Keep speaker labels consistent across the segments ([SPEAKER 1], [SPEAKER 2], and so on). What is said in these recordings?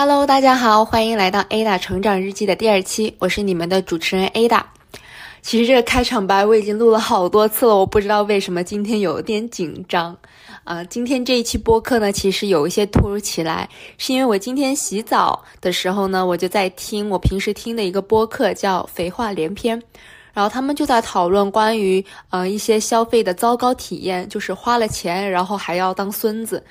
[SPEAKER 1] Hello，大家好，欢迎来到 Ada 成长日记的第二期，我是你们的主持人 Ada。其实这个开场白我已经录了好多次了，我不知道为什么今天有点紧张。啊，今天这一期播客呢，其实有一些突如其来，是因为我今天洗澡的时候呢，我就在听我平时听的一个播客，叫《肥话连篇》，然后他们就在讨论关于呃一些消费的糟糕体验，就是花了钱然后还要当孙子。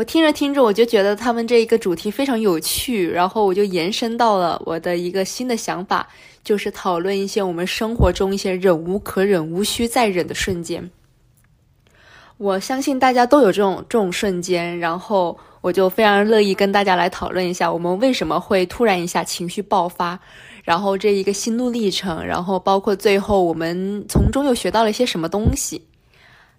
[SPEAKER 1] 我听着听着，我就觉得他们这一个主题非常有趣，然后我就延伸到了我的一个新的想法，就是讨论一些我们生活中一些忍无可忍、无需再忍的瞬间。我相信大家都有这种这种瞬间，然后我就非常乐意跟大家来讨论一下，我们为什么会突然一下情绪爆发，然后这一个心路历程，然后包括最后我们从中又学到了一些什么东西。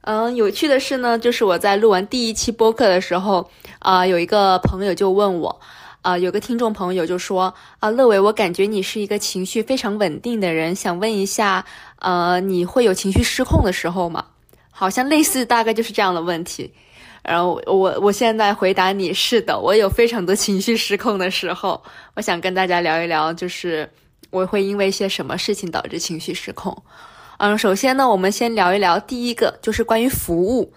[SPEAKER 1] 嗯，有趣的是呢，就是我在录完第一期播客的时候，啊，有一个朋友就问我，啊，有个听众朋友就说，啊，乐伟，我感觉你是一个情绪非常稳定的人，想问一下，呃，你会有情绪失控的时候吗？好像类似，大概就是这样的问题。然后我我现在回答你是的，我有非常多情绪失控的时候，我想跟大家聊一聊，就是我会因为一些什么事情导致情绪失控。嗯，首先呢，我们先聊一聊第一个，就是关于服务。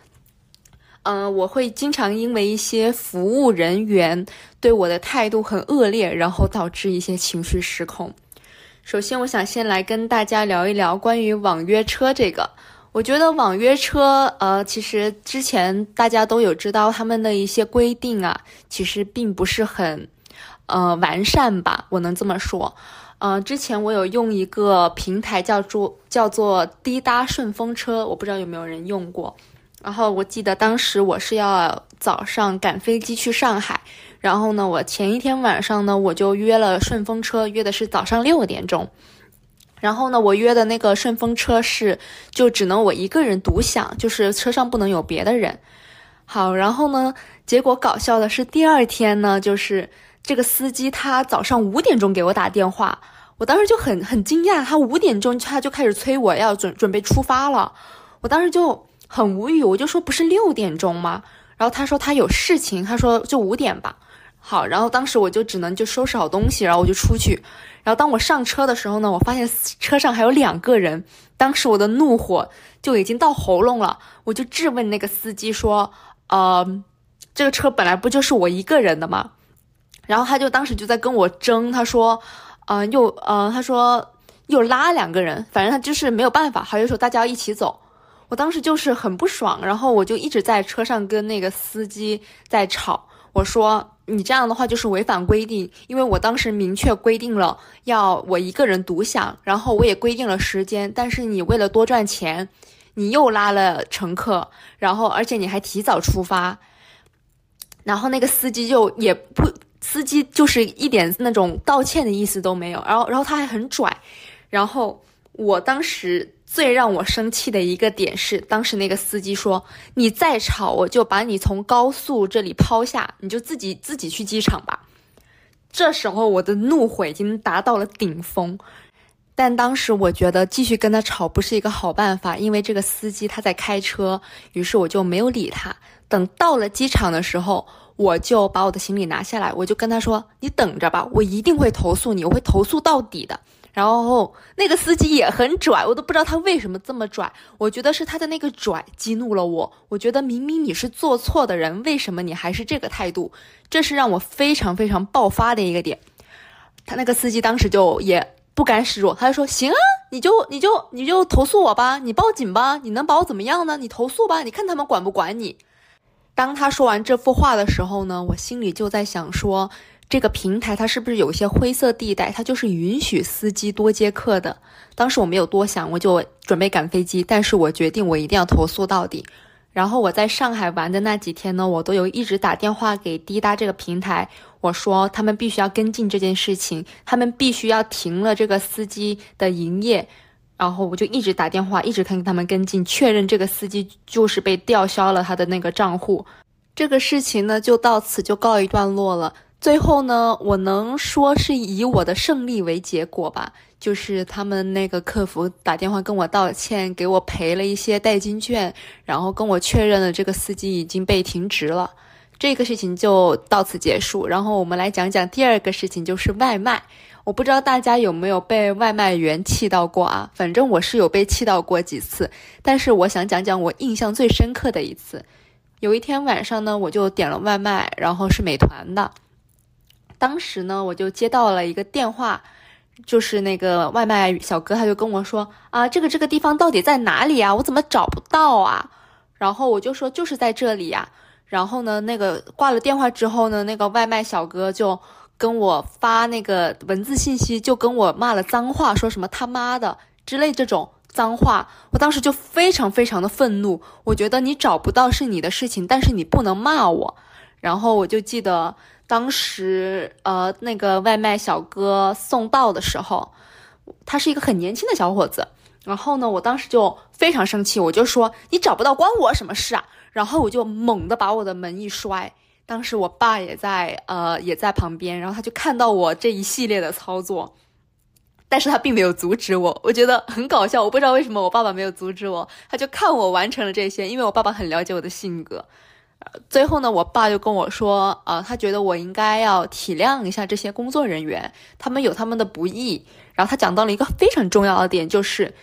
[SPEAKER 1] 嗯，我会经常因为一些服务人员对我的态度很恶劣，然后导致一些情绪失控。首先，我想先来跟大家聊一聊关于网约车这个。我觉得网约车，呃，其实之前大家都有知道他们的一些规定啊，其实并不是很，呃，完善吧，我能这么说。嗯，之前我有用一个平台叫做叫做滴答顺风车，我不知道有没有人用过。然后我记得当时我是要早上赶飞机去上海，然后呢，我前一天晚上呢我就约了顺风车，约的是早上六点钟。然后呢，我约的那个顺风车是就只能我一个人独享，就是车上不能有别的人。好，然后呢，结果搞笑的是第二天呢，就是这个司机他早上五点钟给我打电话。我当时就很很惊讶，他五点钟他就开始催我要准准备出发了，我当时就很无语，我就说不是六点钟吗？然后他说他有事情，他说就五点吧。好，然后当时我就只能就收拾好东西，然后我就出去。然后当我上车的时候呢，我发现车上还有两个人，当时我的怒火就已经到喉咙了，我就质问那个司机说：“呃，这个车本来不就是我一个人的吗？”然后他就当时就在跟我争，他说。嗯，又呃，他说又拉两个人，反正他就是没有办法，还有说大家要一起走。我当时就是很不爽，然后我就一直在车上跟那个司机在吵。我说你这样的话就是违反规定，因为我当时明确规定了要我一个人独享，然后我也规定了时间，但是你为了多赚钱，你又拉了乘客，然后而且你还提早出发，然后那个司机就也不。司机就是一点那种道歉的意思都没有，然后，然后他还很拽，然后我当时最让我生气的一个点是，当时那个司机说：“你再吵，我就把你从高速这里抛下，你就自己自己去机场吧。”这时候我的怒火已经达到了顶峰，但当时我觉得继续跟他吵不是一个好办法，因为这个司机他在开车，于是我就没有理他。等到了机场的时候。我就把我的行李拿下来，我就跟他说：“你等着吧，我一定会投诉你，我会投诉到底的。”然后那个司机也很拽，我都不知道他为什么这么拽。我觉得是他的那个拽激怒了我。我觉得明明你是做错的人，为什么你还是这个态度？这是让我非常非常爆发的一个点。他那个司机当时就也不甘示弱，他就说：“行啊，你就你就你就投诉我吧，你报警吧，你能把我怎么样呢？你投诉吧，你看他们管不管你。”当他说完这幅话的时候呢，我心里就在想说，这个平台它是不是有一些灰色地带？它就是允许司机多接客的。当时我没有多想，我就准备赶飞机，但是我决定我一定要投诉到底。然后我在上海玩的那几天呢，我都有一直打电话给滴答这个平台，我说他们必须要跟进这件事情，他们必须要停了这个司机的营业。然后我就一直打电话，一直跟他们跟进，确认这个司机就是被吊销了他的那个账户。这个事情呢，就到此就告一段落了。最后呢，我能说是以我的胜利为结果吧，就是他们那个客服打电话跟我道歉，给我赔了一些代金券，然后跟我确认了这个司机已经被停职了。这个事情就到此结束。然后我们来讲讲第二个事情，就是外卖。我不知道大家有没有被外卖员气到过啊？反正我是有被气到过几次。但是我想讲讲我印象最深刻的一次。有一天晚上呢，我就点了外卖，然后是美团的。当时呢，我就接到了一个电话，就是那个外卖小哥，他就跟我说啊，这个这个地方到底在哪里啊？我怎么找不到啊？然后我就说就是在这里呀。然后呢，那个挂了电话之后呢，那个外卖小哥就。跟我发那个文字信息，就跟我骂了脏话，说什么他妈的之类这种脏话，我当时就非常非常的愤怒。我觉得你找不到是你的事情，但是你不能骂我。然后我就记得当时，呃，那个外卖小哥送到的时候，他是一个很年轻的小伙子。然后呢，我当时就非常生气，我就说你找不到关我什么事啊？然后我就猛地把我的门一摔。当时我爸也在，呃，也在旁边，然后他就看到我这一系列的操作，但是他并没有阻止我，我觉得很搞笑，我不知道为什么我爸爸没有阻止我，他就看我完成了这些，因为我爸爸很了解我的性格。最后呢，我爸就跟我说，呃，他觉得我应该要体谅一下这些工作人员，他们有他们的不易。然后他讲到了一个非常重要的点，就是。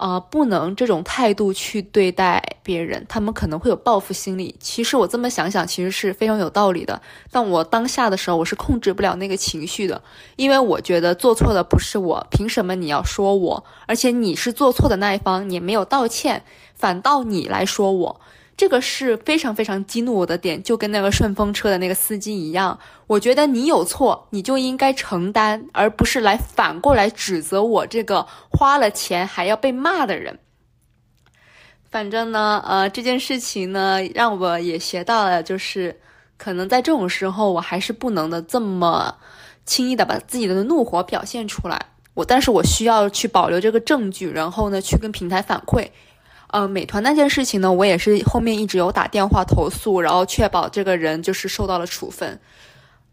[SPEAKER 1] 啊，不能这种态度去对待别人，他们可能会有报复心理。其实我这么想想，其实是非常有道理的。但我当下的时候，我是控制不了那个情绪的，因为我觉得做错的不是我，凭什么你要说我？而且你是做错的那一方，你没有道歉，反倒你来说我。这个是非常非常激怒我的点，就跟那个顺风车的那个司机一样。我觉得你有错，你就应该承担，而不是来反过来指责我这个花了钱还要被骂的人。反正呢，呃，这件事情呢，让我也学到了，就是可能在这种时候，我还是不能的这么轻易的把自己的怒火表现出来。我，但是我需要去保留这个证据，然后呢，去跟平台反馈。呃，美团那件事情呢，我也是后面一直有打电话投诉，然后确保这个人就是受到了处分。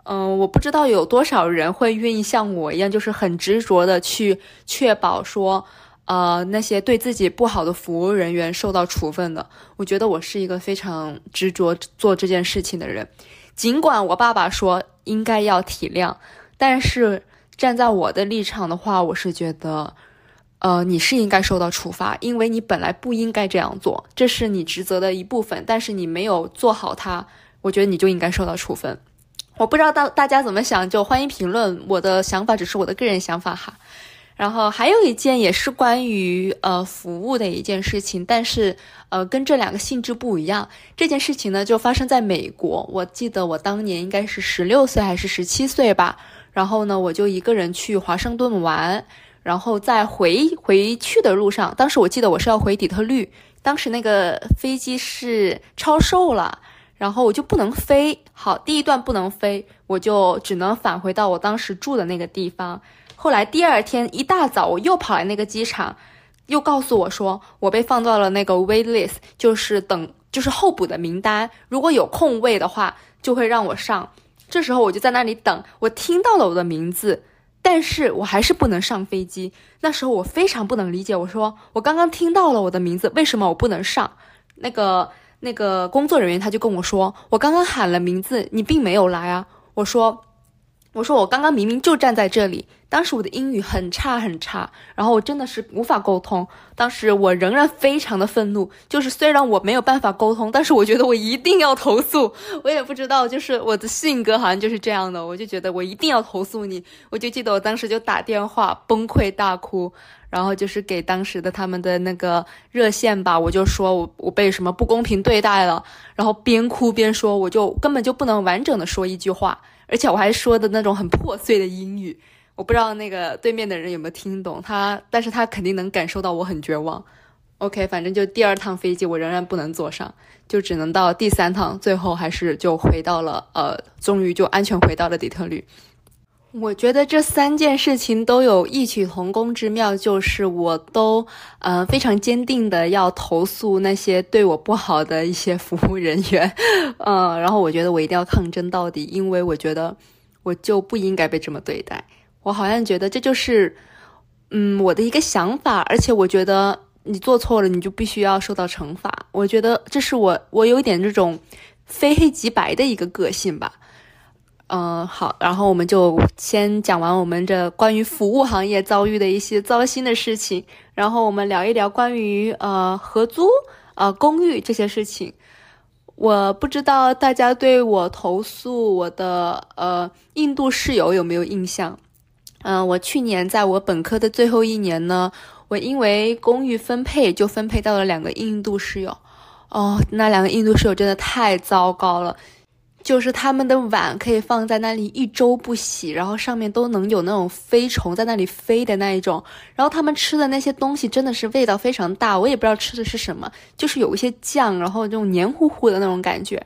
[SPEAKER 1] 嗯，我不知道有多少人会愿意像我一样，就是很执着的去确保说，呃，那些对自己不好的服务人员受到处分的。我觉得我是一个非常执着做这件事情的人，尽管我爸爸说应该要体谅，但是站在我的立场的话，我是觉得。呃，你是应该受到处罚，因为你本来不应该这样做，这是你职责的一部分，但是你没有做好它，我觉得你就应该受到处分。我不知道大大家怎么想，就欢迎评论。我的想法只是我的个人想法哈。然后还有一件也是关于呃服务的一件事情，但是呃跟这两个性质不一样。这件事情呢就发生在美国，我记得我当年应该是十六岁还是十七岁吧。然后呢我就一个人去华盛顿玩。然后在回回去的路上，当时我记得我是要回底特律，当时那个飞机是超售了，然后我就不能飞。好，第一段不能飞，我就只能返回到我当时住的那个地方。后来第二天一大早，我又跑来那个机场，又告诉我说我被放到了那个 wait list，就是等就是候补的名单，如果有空位的话就会让我上。这时候我就在那里等，我听到了我的名字。但是我还是不能上飞机。那时候我非常不能理解，我说我刚刚听到了我的名字，为什么我不能上？那个那个工作人员他就跟我说，我刚刚喊了名字，你并没有来啊。我说。我说我刚刚明明就站在这里，当时我的英语很差很差，然后我真的是无法沟通。当时我仍然非常的愤怒，就是虽然我没有办法沟通，但是我觉得我一定要投诉。我也不知道，就是我的性格好像就是这样的，我就觉得我一定要投诉你。我就记得我当时就打电话崩溃大哭，然后就是给当时的他们的那个热线吧，我就说我我被什么不公平对待了，然后边哭边说，我就根本就不能完整的说一句话。而且我还说的那种很破碎的英语，我不知道那个对面的人有没有听懂他，但是他肯定能感受到我很绝望。OK，反正就第二趟飞机我仍然不能坐上，就只能到第三趟，最后还是就回到了，呃，终于就安全回到了底特律。我觉得这三件事情都有异曲同工之妙，就是我都，呃，非常坚定的要投诉那些对我不好的一些服务人员，嗯，然后我觉得我一定要抗争到底，因为我觉得我就不应该被这么对待。我好像觉得这就是，嗯，我的一个想法，而且我觉得你做错了，你就必须要受到惩罚。我觉得这是我，我有点这种。非黑即白的一个个性吧。嗯，好，然后我们就先讲完我们这关于服务行业遭遇的一些糟心的事情，然后我们聊一聊关于呃合租、呃公寓这些事情。我不知道大家对我投诉我的呃印度室友有没有印象？嗯，我去年在我本科的最后一年呢，我因为公寓分配就分配到了两个印度室友。哦，那两个印度室友真的太糟糕了。就是他们的碗可以放在那里一周不洗，然后上面都能有那种飞虫在那里飞的那一种。然后他们吃的那些东西真的是味道非常大，我也不知道吃的是什么，就是有一些酱，然后这种黏糊糊的那种感觉。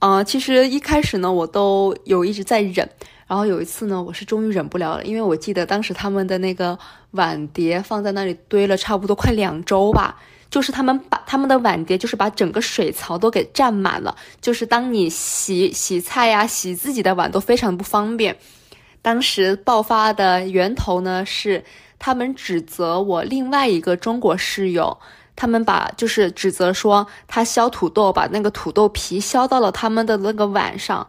[SPEAKER 1] 嗯，其实一开始呢，我都有一直在忍，然后有一次呢，我是终于忍不了了，因为我记得当时他们的那个碗碟放在那里堆了差不多快两周吧。就是他们把他们的碗碟，就是把整个水槽都给占满了。就是当你洗洗菜呀、洗自己的碗都非常不方便。当时爆发的源头呢，是他们指责我另外一个中国室友，他们把就是指责说他削土豆，把那个土豆皮削到了他们的那个碗上。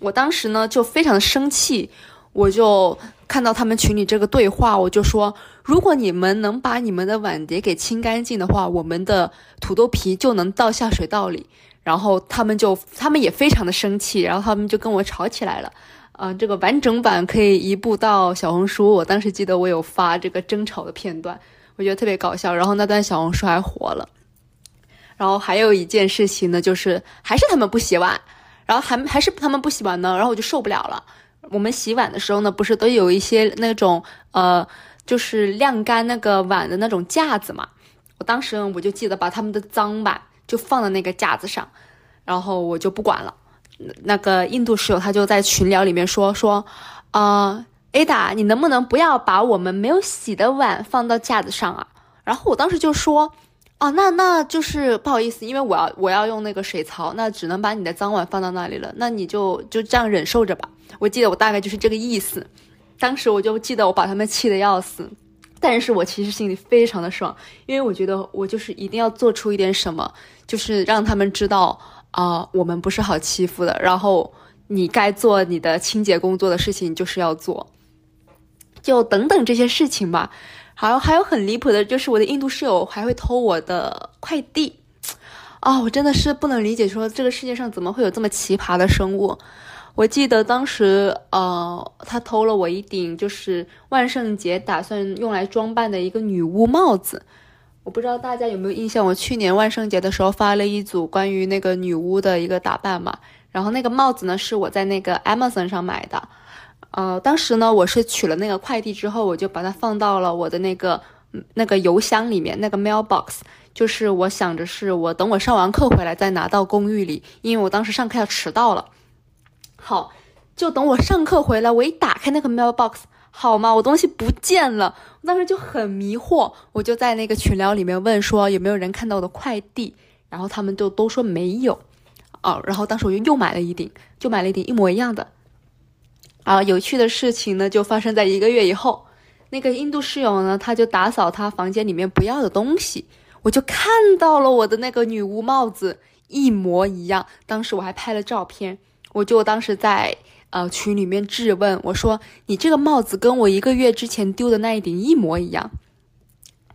[SPEAKER 1] 我当时呢就非常的生气，我就看到他们群里这个对话，我就说。如果你们能把你们的碗碟给清干净的话，我们的土豆皮就能到下水道里。然后他们就，他们也非常的生气，然后他们就跟我吵起来了。嗯，这个完整版可以移步到小红书，我当时记得我有发这个争吵的片段，我觉得特别搞笑。然后那段小红书还火了。然后还有一件事情呢，就是还是他们不洗碗，然后还还是他们不洗碗呢，然后我就受不了了。我们洗碗的时候呢，不是都有一些那种呃。就是晾干那个碗的那种架子嘛，我当时我就记得把他们的脏碗就放在那个架子上，然后我就不管了。那个印度室友他就在群聊里面说说，呃，Ada，你能不能不要把我们没有洗的碗放到架子上啊？然后我当时就说，哦，那那就是不好意思，因为我要我要用那个水槽，那只能把你的脏碗放到那里了，那你就就这样忍受着吧。我记得我大概就是这个意思。当时我就记得我把他们气得要死，但是我其实心里非常的爽，因为我觉得我就是一定要做出一点什么，就是让他们知道啊，我们不是好欺负的。然后你该做你的清洁工作的事情就是要做，就等等这些事情吧。还有还有很离谱的就是我的印度室友还会偷我的快递，啊，我真的是不能理解，说这个世界上怎么会有这么奇葩的生物。我记得当时，呃，他偷了我一顶，就是万圣节打算用来装扮的一个女巫帽子。我不知道大家有没有印象，我去年万圣节的时候发了一组关于那个女巫的一个打扮嘛。然后那个帽子呢，是我在那个 Amazon 上买的。呃，当时呢，我是取了那个快递之后，我就把它放到了我的那个那个邮箱里面，那个 mailbox。就是我想着是我等我上完课回来再拿到公寓里，因为我当时上课要迟到了。好，就等我上课回来，我一打开那个 mailbox，好吗？我东西不见了，我当时就很迷惑，我就在那个群聊里面问说有没有人看到我的快递，然后他们就都说没有，哦，然后当时我就又买了一顶，就买了一顶一模一样的。啊，有趣的事情呢就发生在一个月以后，那个印度室友呢他就打扫他房间里面不要的东西，我就看到了我的那个女巫帽子一模一样，当时我还拍了照片。我就当时在呃群里面质问我说：“你这个帽子跟我一个月之前丢的那一顶一模一样。”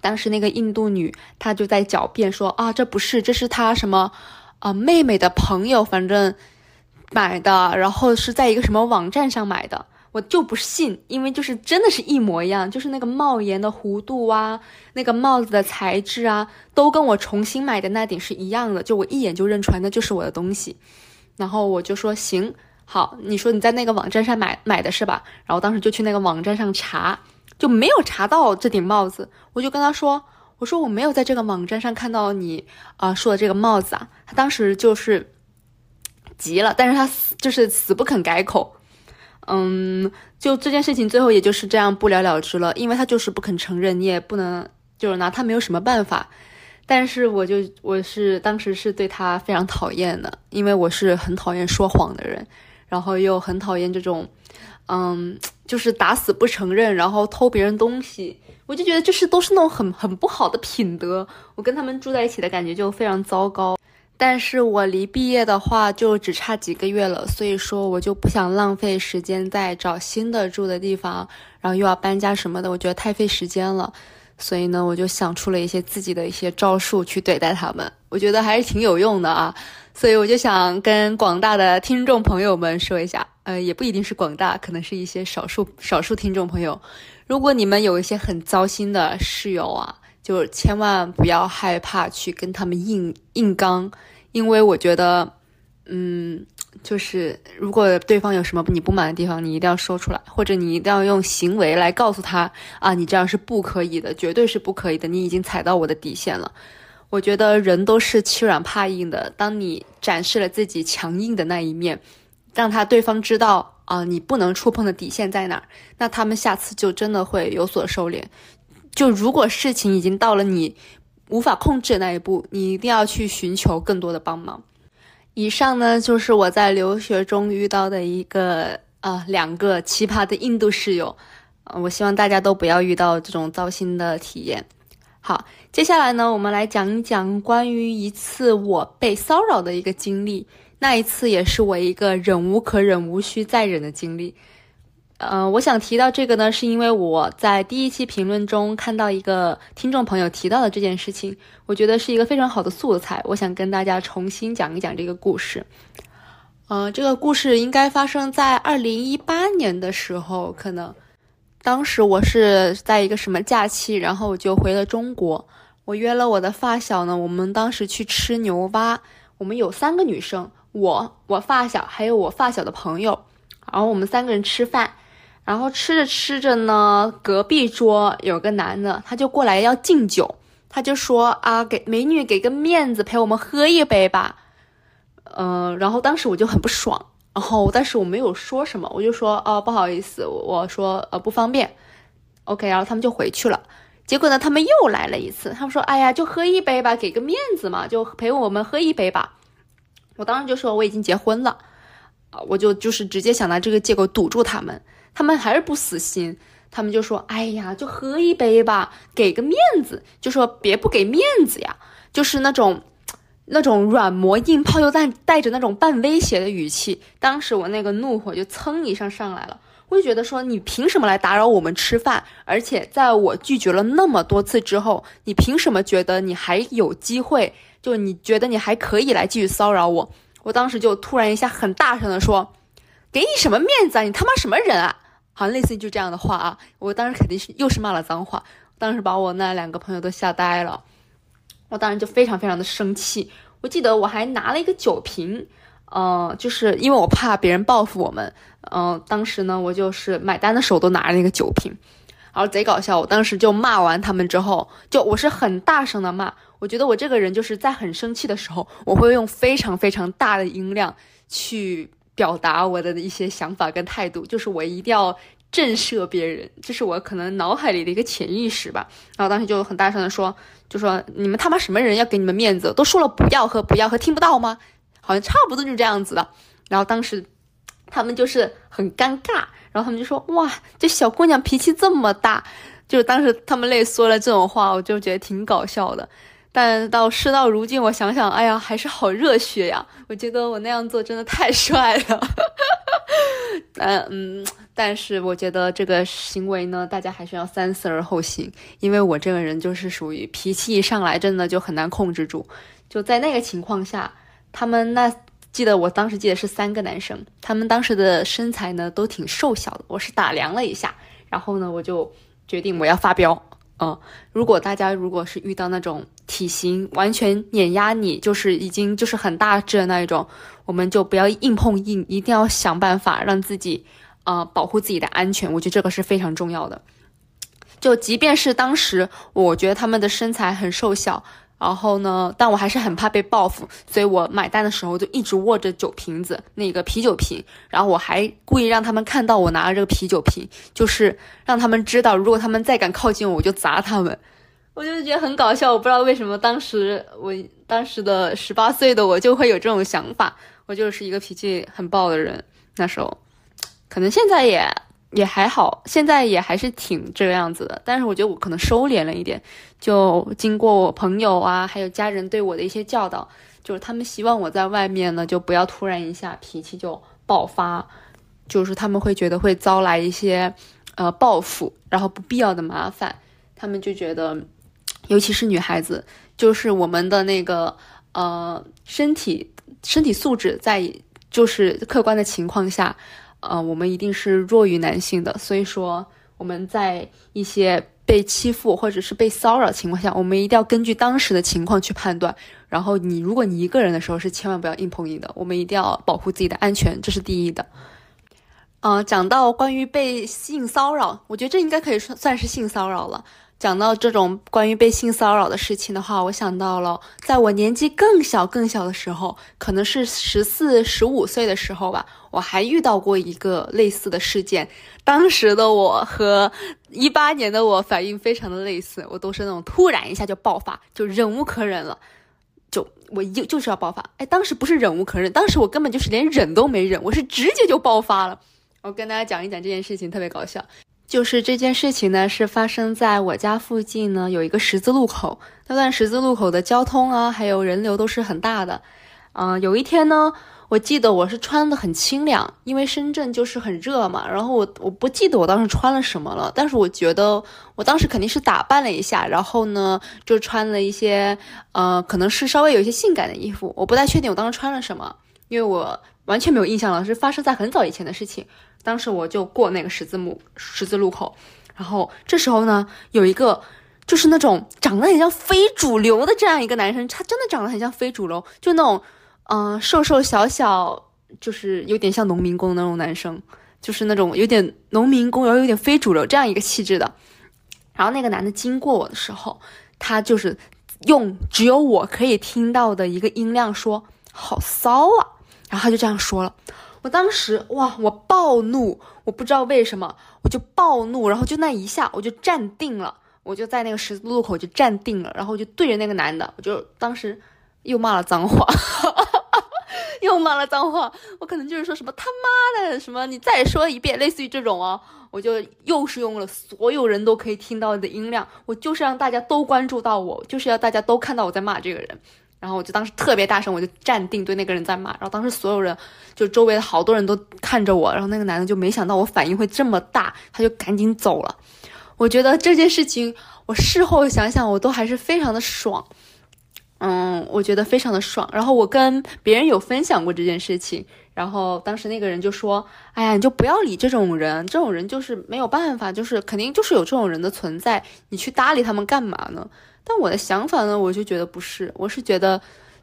[SPEAKER 1] 当时那个印度女她就在狡辩说：“啊，这不是，这是她什么啊妹妹的朋友，反正买的，然后是在一个什么网站上买的。”我就不信，因为就是真的是一模一样，就是那个帽檐的弧度啊，那个帽子的材质啊，都跟我重新买的那顶是一样的，就我一眼就认出来那就是我的东西。然后我就说行好，你说你在那个网站上买买的是吧？然后当时就去那个网站上查，就没有查到这顶帽子。我就跟他说，我说我没有在这个网站上看到你啊说的这个帽子啊。他当时就是急了，但是他就是死不肯改口。嗯，就这件事情最后也就是这样不了了之了，因为他就是不肯承认，你也不能就是拿他没有什么办法。但是我就我是当时是对他非常讨厌的，因为我是很讨厌说谎的人，然后又很讨厌这种，嗯，就是打死不承认，然后偷别人东西，我就觉得就是都是那种很很不好的品德。我跟他们住在一起的感觉就非常糟糕。但是我离毕业的话就只差几个月了，所以说我就不想浪费时间在找新的住的地方，然后又要搬家什么的，我觉得太费时间了。所以呢，我就想出了一些自己的一些招数去对待他们，我觉得还是挺有用的啊。所以我就想跟广大的听众朋友们说一下，呃，也不一定是广大，可能是一些少数少数听众朋友，如果你们有一些很糟心的室友啊。就千万不要害怕去跟他们硬硬刚，因为我觉得，嗯，就是如果对方有什么你不满的地方，你一定要说出来，或者你一定要用行为来告诉他啊，你这样是不可以的，绝对是不可以的，你已经踩到我的底线了。我觉得人都是欺软怕硬的，当你展示了自己强硬的那一面，让他对方知道啊，你不能触碰的底线在哪儿，那他们下次就真的会有所收敛。就如果事情已经到了你无法控制的那一步，你一定要去寻求更多的帮忙。以上呢就是我在留学中遇到的一个啊两个奇葩的印度室友，呃，我希望大家都不要遇到这种糟心的体验。好，接下来呢，我们来讲一讲关于一次我被骚扰的一个经历，那一次也是我一个忍无可忍、无需再忍的经历。呃，我想提到这个呢，是因为我在第一期评论中看到一个听众朋友提到的这件事情，我觉得是一个非常好的素材，我想跟大家重新讲一讲这个故事。呃，这个故事应该发生在二零一八年的时候，可能当时我是在一个什么假期，然后我就回了中国，我约了我的发小呢，我们当时去吃牛蛙，我们有三个女生，我、我发小还有我发小的朋友，然后我们三个人吃饭。然后吃着吃着呢，隔壁桌有个男的，他就过来要敬酒，他就说啊，给美女给个面子，陪我们喝一杯吧。嗯，然后当时我就很不爽，然后但是我没有说什么，我就说哦，不好意思，我说呃不方便。OK，然后他们就回去了。结果呢，他们又来了一次，他们说，哎呀，就喝一杯吧，给个面子嘛，就陪我们喝一杯吧。我当时就说我已经结婚了，啊，我就就是直接想拿这个借口堵住他们。他们还是不死心，他们就说：“哎呀，就喝一杯吧，给个面子。”就说别不给面子呀，就是那种，那种软磨硬泡又带带着那种半威胁的语气。当时我那个怒火就噌一声上来了，我就觉得说你凭什么来打扰我们吃饭？而且在我拒绝了那么多次之后，你凭什么觉得你还有机会？就你觉得你还可以来继续骚扰我？我当时就突然一下很大声的说：“给你什么面子啊？你他妈什么人啊？”好像类似于就这样的话啊，我当时肯定是又是骂了脏话，当时把我那两个朋友都吓呆了，我当时就非常非常的生气。我记得我还拿了一个酒瓶，嗯，就是因为我怕别人报复我们，嗯，当时呢我就是买单的时候都拿着那个酒瓶，然后贼搞笑。我当时就骂完他们之后，就我是很大声的骂，我觉得我这个人就是在很生气的时候，我会用非常非常大的音量去。表达我的一些想法跟态度，就是我一定要震慑别人，这是我可能脑海里的一个潜意识吧。然后当时就很大声的说，就说你们他妈什么人要给你们面子？都说了不要喝不要喝，听不到吗？好像差不多就这样子的。然后当时他们就是很尴尬，然后他们就说哇，这小姑娘脾气这么大，就是当时他们类说了这种话，我就觉得挺搞笑的。但到事到如今，我想想，哎呀，还是好热血呀！我觉得我那样做真的太帅了。嗯嗯，但是我觉得这个行为呢，大家还是要三思而后行，因为我这个人就是属于脾气一上来，真的就很难控制住。就在那个情况下，他们那记得我当时记得是三个男生，他们当时的身材呢都挺瘦小的。我是打量了一下，然后呢，我就决定我要发飙。嗯，如果大家如果是遇到那种体型完全碾压你，就是已经就是很大只的那一种，我们就不要硬碰硬，一定要想办法让自己，呃，保护自己的安全。我觉得这个是非常重要的。就即便是当时，我觉得他们的身材很瘦小。然后呢？但我还是很怕被报复，所以我买单的时候就一直握着酒瓶子，那个啤酒瓶。然后我还故意让他们看到我拿着这个啤酒瓶，就是让他们知道，如果他们再敢靠近我，我就砸他们。我就觉得很搞笑，我不知道为什么当时我当时的十八岁的我就会有这种想法。我就是一个脾气很暴的人，那时候，可能现在也也还好，现在也还是挺这个样子的。但是我觉得我可能收敛了一点，就经过我朋友啊，还有家人对我的一些教导，就是他们希望我在外面呢，就不要突然一下脾气就爆发，就是他们会觉得会招来一些呃报复，然后不必要的麻烦。他们就觉得，尤其是女孩子，就是我们的那个呃身体身体素质在就是客观的情况下。呃，我们一定是弱于男性的，所以说我们在一些被欺负或者是被骚扰情况下，我们一定要根据当时的情况去判断。然后你如果你一个人的时候是千万不要硬碰硬的，我们一定要保护自己的安全，这是第一的。呃，讲到关于被性骚扰，我觉得这应该可以算算是性骚扰了。讲到这种关于被性骚扰的事情的话，我想到了在我年纪更小更小的时候，可能是十四十五岁的时候吧，我还遇到过一个类似的事件。当时的我和一八年的我反应非常的类似，我都是那种突然一下就爆发，就忍无可忍了，就我就就是要爆发。哎，当时不是忍无可忍，当时我根本就是连忍都没忍，我是直接就爆发了。我跟大家讲一讲这件事情，特别搞笑。就是这件事情呢，是发生在我家附近呢，有一个十字路口。那段十字路口的交通啊，还有人流都是很大的。嗯，有一天呢，我记得我是穿的很清凉，因为深圳就是很热嘛。然后我我不记得我当时穿了什么了，但是我觉得我当时肯定是打扮了一下，然后呢，就穿了一些呃，可能是稍微有一些性感的衣服。我不太确定我当时穿了什么，因为我完全没有印象了，是发生在很早以前的事情。当时我就过那个十字路十字路口，然后这时候呢，有一个就是那种长得很像非主流的这样一个男生，他真的长得很像非主流，就那种嗯瘦瘦小小，就是有点像农民工那种男生，就是那种有点农民工，然后有点非主流这样一个气质的。然后那个男的经过我的时候，他就是用只有我可以听到的一个音量说：“好骚啊！”然后他就这样说了。我当时哇，我暴怒，我不知道为什么，我就暴怒，然后就那一下，我就站定了，我就在那个十字路口就站定了，然后我就对着那个男的，我就当时又骂了脏话，又骂了脏话，我可能就是说什么他妈的什么，你再说一遍，类似于这种哦，我就又是用了所有人都可以听到的音量，我就是让大家都关注到我，就是要大家都看到我在骂这个人。然后我就当时特别大声，我就站定对那个人在骂。然后当时所有人，就周围的好多人都看着我。然后那个男的就没想到我反应会这么大，他就赶紧走了。我觉得这件事情，我事后想想，我都还是非常的爽。嗯，我觉得非常的爽。然后我跟别人有分享过这件事情，然后当时那个人就说：“哎呀，你就不要理这种人，这种人就是没有办法，就是肯定就是有这种人的存在，你去搭理他们干嘛呢？”但我的想法呢，我就觉得不是，我是觉得，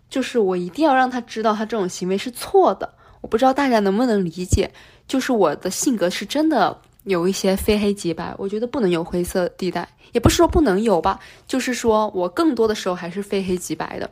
[SPEAKER 1] 就是我一定要让他知道他这种行为是错的。我不知道大家能不能理解，就是我的性格是真的有一些非黑即白，我觉得不能有灰色地带，也不是说不能有吧，就是说我更多的时候还是非黑即白的。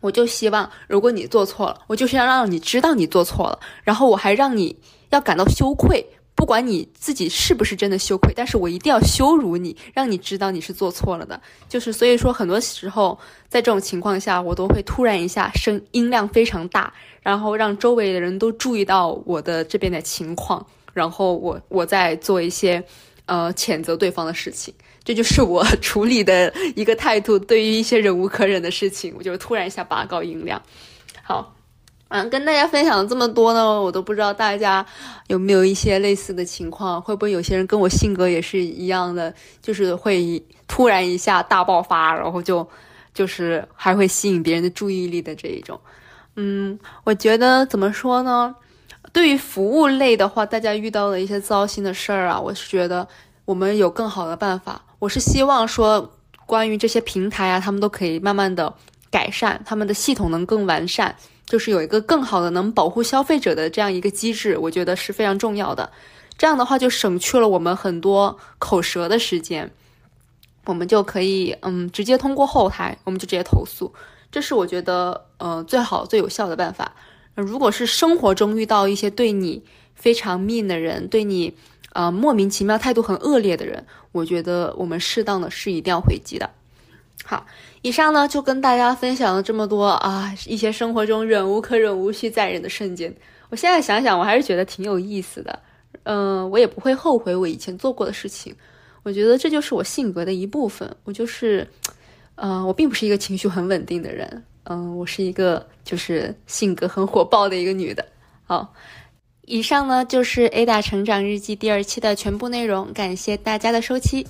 [SPEAKER 1] 我就希望，如果你做错了，我就是要让你知道你做错了，然后我还让你要感到羞愧。不管你自己是不是真的羞愧，但是我一定要羞辱你，让你知道你是做错了的。就是所以说，很多时候在这种情况下，我都会突然一下声音量非常大，然后让周围的人都注意到我的这边的情况，然后我我在做一些呃谴责对方的事情。这就是我处理的一个态度。对于一些忍无可忍的事情，我就突然一下拔高音量。好。嗯，跟大家分享这么多呢，我都不知道大家有没有一些类似的情况，会不会有些人跟我性格也是一样的，就是会突然一下大爆发，然后就就是还会吸引别人的注意力的这一种。嗯，我觉得怎么说呢？对于服务类的话，大家遇到的一些糟心的事儿啊，我是觉得我们有更好的办法。我是希望说，关于这些平台啊，他们都可以慢慢的改善，他们的系统能更完善。就是有一个更好的能保护消费者的这样一个机制，我觉得是非常重要的。这样的话就省去了我们很多口舌的时间，我们就可以嗯直接通过后台，我们就直接投诉。这是我觉得呃最好最有效的办法。如果是生活中遇到一些对你非常 mean 的人，对你呃莫名其妙态度很恶劣的人，我觉得我们适当的是一定要回击的。好。以上呢，就跟大家分享了这么多啊，一些生活中忍无可忍、无需再忍的瞬间。我现在想想，我还是觉得挺有意思的。嗯，我也不会后悔我以前做过的事情。我觉得这就是我性格的一部分。我就是，嗯，我并不是一个情绪很稳定的人。嗯，我是一个就是性格很火爆的一个女的。好，以上呢就是 Ada 成长日记第二期的全部内容。感谢大家的收期，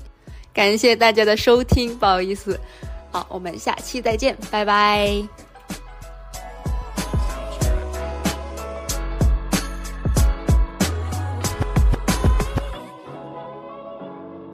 [SPEAKER 1] 感谢大家的收听。不好意思，好，我们下期再见，拜拜。